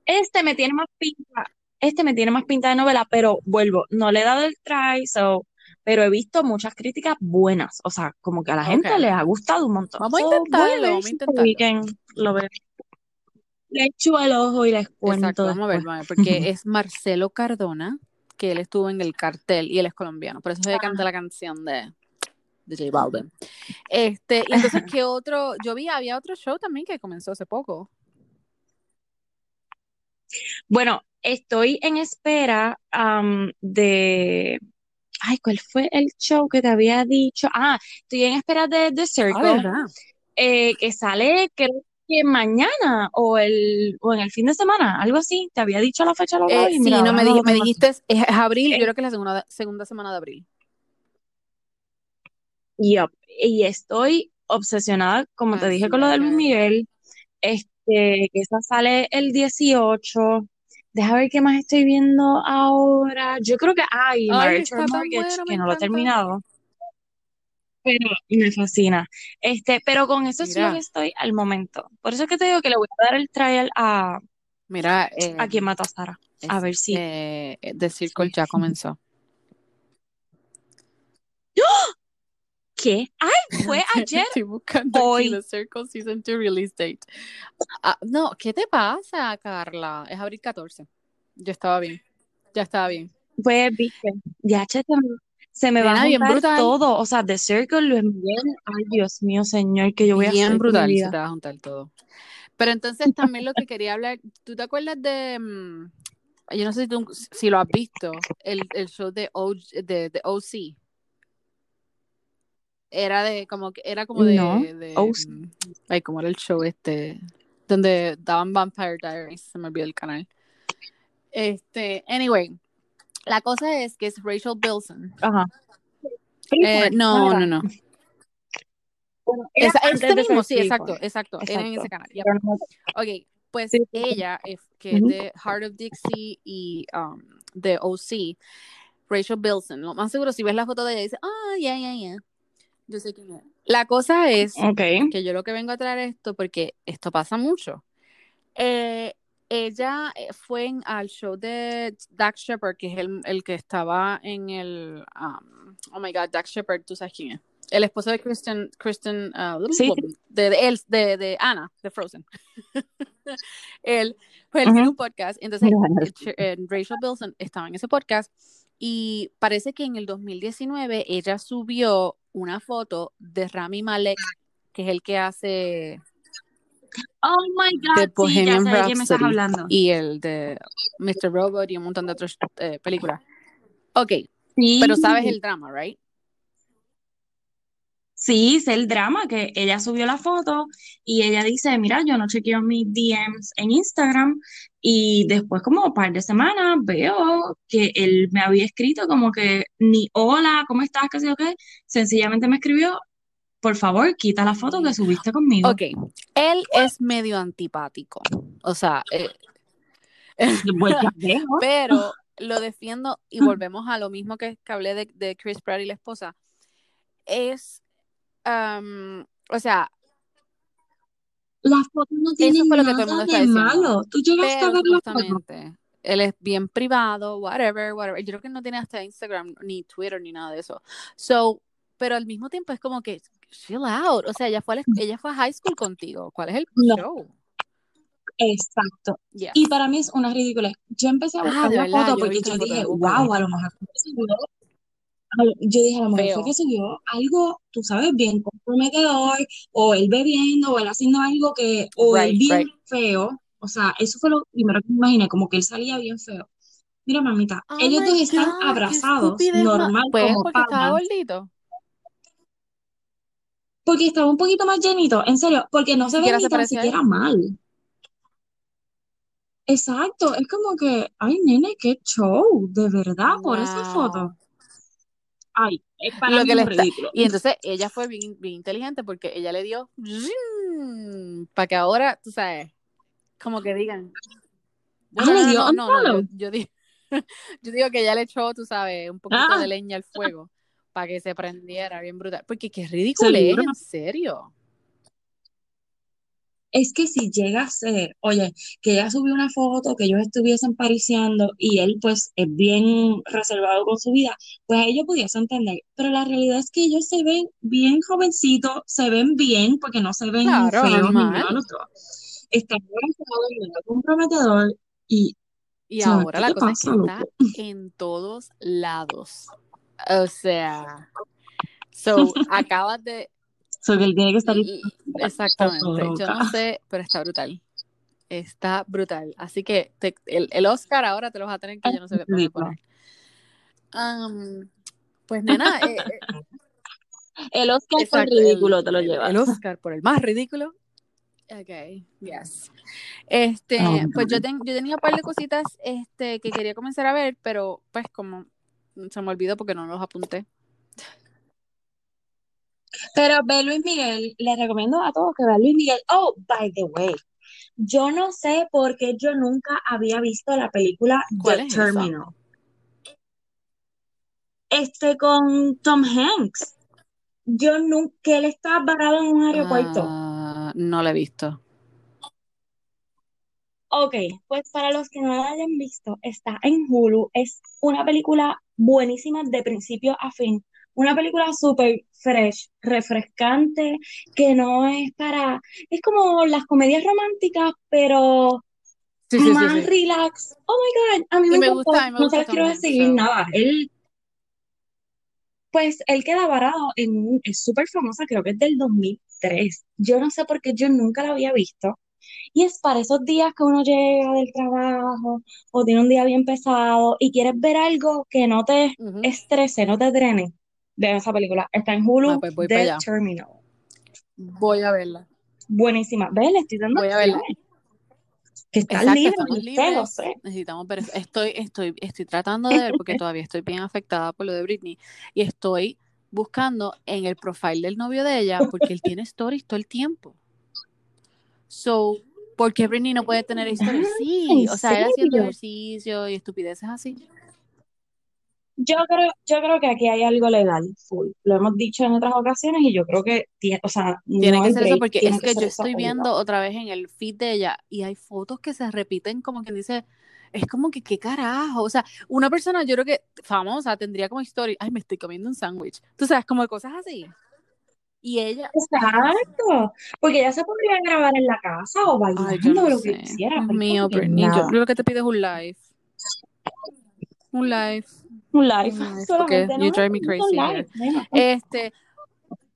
Este me tiene más pinta, este me tiene más pinta de novela, pero vuelvo, no le he dado el try, so, pero he visto muchas críticas buenas, o sea, como que a la gente les ha gustado un montón. Vamos a So, voy a intentarlo, vamos a intentarlo. weekend lo veo. Le echo el ojo y les Exacto, cuento vamos a ver, después. vamos a ver, porque [laughs] es Marcelo Cardona, que él estuvo en el cartel y él es colombiano, por eso se canta la canción de, de J Balvin. Este, y entonces, [laughs] ¿qué otro? Yo vi, había otro show también que comenzó hace poco. Bueno, estoy en espera de, ay, ¿cuál fue el show que te había dicho? Ah, estoy en espera de The Ah, Circle, eh, que sale creo que mañana o el o en el fin de semana, algo así. Te había dicho la fecha Eh, sí, no, me, di- me dijiste, es, abril, yo Eh, creo que es la segunda, segunda semana de abril. Yup. Y estoy obsesionada, como te dije con lo hay de Luis. Miguel, este, que esa sale el 18. Deja ver qué más estoy viendo ahora. Yo creo que, ay, Ay, Marriage Mortgage, que no lo he terminado, pero me fascina. Este, pero con eso es lo que Mira, estoy al momento. Por eso es que te digo que le voy a dar el trial a, Mira, eh, ¿A quién mató a Sara? A ver si. eh, The Circle ya comenzó. ¿Qué? ¡Ay! [laughs] Fue ayer. Estoy buscando aquí Hoy. The Circle Season 2 Release Date. Ah, no, ¿qué te pasa, Carla? Es abril 14. Yo estaba bien. Ya estaba bien. Pues, viste. Ya, se me, se me va a bien juntar todo. O sea, The Circle, Luis Miguel. Ay, Dios mío, señor, que yo voy a hacer Bien con mi brutal, se te va a juntar todo. Pero entonces también lo que quería hablar, ¿tú te acuerdas de, mm, yo no sé si, tú- si lo has visto, el, el show de, O- de, de OC? Era de, como que, era como de, No, de, OC. mm, ay, como era el show este, donde daban Vampire Diaries, se me olvidó el canal. Este, anyway, la cosa es que es Rachel Bilson. Ajá. Eh, no, no, no. Bueno, era Esa- antes este mismo, sí, exacto, Freeform. exacto, era en ese canal. no- Ok, pues Sí, ella, que es de Heart of Dixie y um, de OC, Rachel Bilson, lo más seguro, si ves la foto de ella, dice, ah, ya, ya, ya. Yo sé quién es. La cosa es Ok. que yo lo que vengo a traer esto porque esto pasa mucho. Eh, ella eh, fue en- al show de Dax Shepard, que es el, el que estaba en el. um, oh my God, Dax Shepard, tú sabes quién es. El esposo de Kristen, Kristen uh, Sí. de, de, él- de, de Anna, de Frozen. [laughs] él, pues él tiene Ujú. un podcast, entonces eh, eh, Rachel Bilson estaba en ese podcast y parece que en el 2019 ella subió una foto de Rami Malek, que es el que hace Oh my God, de sí, ya sé de quién me estás hablando. y el de Mr. Robot y un montón de otras eh, películas. Ok, Sí, pero sabes el drama, ¿right? Sí, sé el drama que ella subió la foto y ella dice, mira, yo no chequeo mis DMs en Instagram y después como un par de semanas veo que él me había escrito como que ni hola, ¿cómo estás? ¿Qué sé yo qué? Sencillamente me escribió, por favor, quita la foto que subiste conmigo. Ok, él es medio antipático, o sea, eh, [laughs] pero lo defiendo y volvemos a lo mismo que, que hablé de, de Chris Pratt y la esposa. Es, um, o sea, Las fotos no eso tienen fue lo que todo el nada mundo está de diciendo. malo. Tú llegaste a ver la foto. supuestamente él es bien privado, whatever, whatever. Yo creo que no tiene hasta Instagram, ni Twitter, ni nada de eso. So, pero al mismo tiempo es como que, chill out. O sea, ella fue a, la- ella fue a high school contigo. ¿Cuál es el No. show? Exacto. Y para mí es una ridícula. Yo empecé a Ah, buscar de la verdad, foto yo no he porque yo dije, wow, a lo mejor yo dije, a lo mejor fue que subió algo, tú sabes, bien comprometedor, o él bebiendo, o él haciendo algo que, o él bien right. feo. O sea, eso fue lo primero que me imaginé, como que él salía bien feo. Mira, mamita, Oh ellos dos están God, abrazados, normal, Pues como porque estaba gordito. porque estaba un poquito más llenito, en serio, porque no se ve siquiera ni tan siquiera mal. Exacto, es como que, ay, nene, qué show, de verdad, por esa foto. Ay, eh, [laughs] para Lo que es le ridículo. Y entonces ella fue bien, bien inteligente porque ella le dio para que ahora, tú sabes, como que digan. Ah, Bueno, le no, dio no, no, no, no, unfollow. yo, yo digo, [laughs] yo digo que ella le echó, tú sabes, un poquito Ah, de leña al fuego [laughs] para que se prendiera bien brutal. Porque qué ridículo es, seguro. en serio. Es que si llega a ser, oye, que ella subió una foto, que ellos estuviesen pariciando y él pues es bien reservado con su vida, pues ahí yo pudiese entender. Pero la realidad es que ellos se ven bien jovencitos, se ven bien porque no se ven Claro, feos de normal. los dos. Están abrazados, nada comprometedor y, Y o sea, ahora ¿qué la cosa es que pasa, está loco? [laughs] en todos lados. O sea, so acabas de So que él tiene que estar Exactamente, yo no sé, pero está brutal. Está brutal. Así que te- el, el Oscar ahora te lo vas a tener que yo no sé Ridículo. poner. Am, pues nena, eh, eh, [laughs] El Oscar por exacto, ridículo el, te lo el, llevas. el Oscar por el más ridículo. Ok, yes. Este, pues yo, ten- yo tenía un par de cositas este, que quería comenzar a ver, pero pues como se me olvidó porque no los apunté. Pero ve Luis Miguel, les recomiendo a todos que vean Luis Miguel. Oh, by the way, yo no sé por qué yo nunca había visto la película ¿Cuál The es esa? Terminal. Este con Tom Hanks. Yo nunca, que él está varado en un aeropuerto. Ah, no la he visto. Ok, pues para los que no la hayan visto, está en Hulu. Es una película buenísima de principio a fin. Una película súper fresh, refrescante, que no es para... Es como las comedias románticas, pero Sí, sí, sí, más sí. relax. Oh my God, a mí me gusta, No te les quiero decir so. nada. Él, pues, él queda varado en un... Es súper famosa, creo que es del 2003. Yo no sé por qué yo nunca la había visto. Y es para esos días que uno llega del trabajo o tiene un día bien pesado y quieres ver algo que no te estrese, no te drene. Ve esa película. Está en Ah, Hulu, pues voy para The. Terminal. Voy a verla. Buenísima. Ve, le estoy dando Voy a verla. Que estás Exacto, libre, lo sé. Necesitamos ver. Estoy, estoy, estoy tratando de ver porque [laughs] todavía estoy bien afectada por lo de Britney y estoy buscando en el profile del novio de ella porque él tiene stories todo el tiempo. So, ¿por qué Britney no puede tener [laughs] stories? Ah, Sí, ¿en o sea, él haciendo ejercicio y estupideces así. Yo creo, yo creo que aquí hay algo legal, full. Lo hemos dicho en otras ocasiones y yo creo que tiene, o sea, Tiene no que ser eso porque es que que yo estoy viendo otra vez en el feed de ella y hay fotos que se repiten como quien dice, es como que qué carajo, o sea, una persona yo creo que famosa tendría como historia, ay, me estoy comiendo un sándwich, tú sabes, como cosas así. Y ella, ay. Exacto, porque ella se podría grabar en la casa o Ay, yo bailando no o lo que quisiera, Dios mío, que Britney, yo lo que te pido es un live. Un live. Un live, no you drive me crazy live. Este,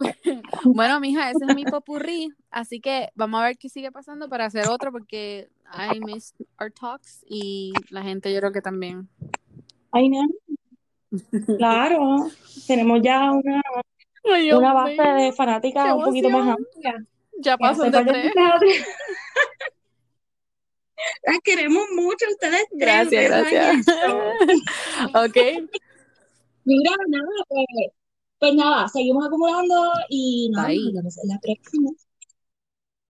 [laughs] bueno, mija, ese es mi popurrí. Así que vamos a ver qué sigue pasando para hacer otro porque I miss our talks y la gente yo creo que también. Ay, nena, claro, tenemos ya una, Ay, una base de fanáticas un poquito más amplia. Ya par de tres. [laughs] Las queremos mucho, ustedes tres, Gracias, gracias. [laughs] ok, Mira, nada, pues, pues nada, seguimos acumulando y nada, nos vemos en la próxima.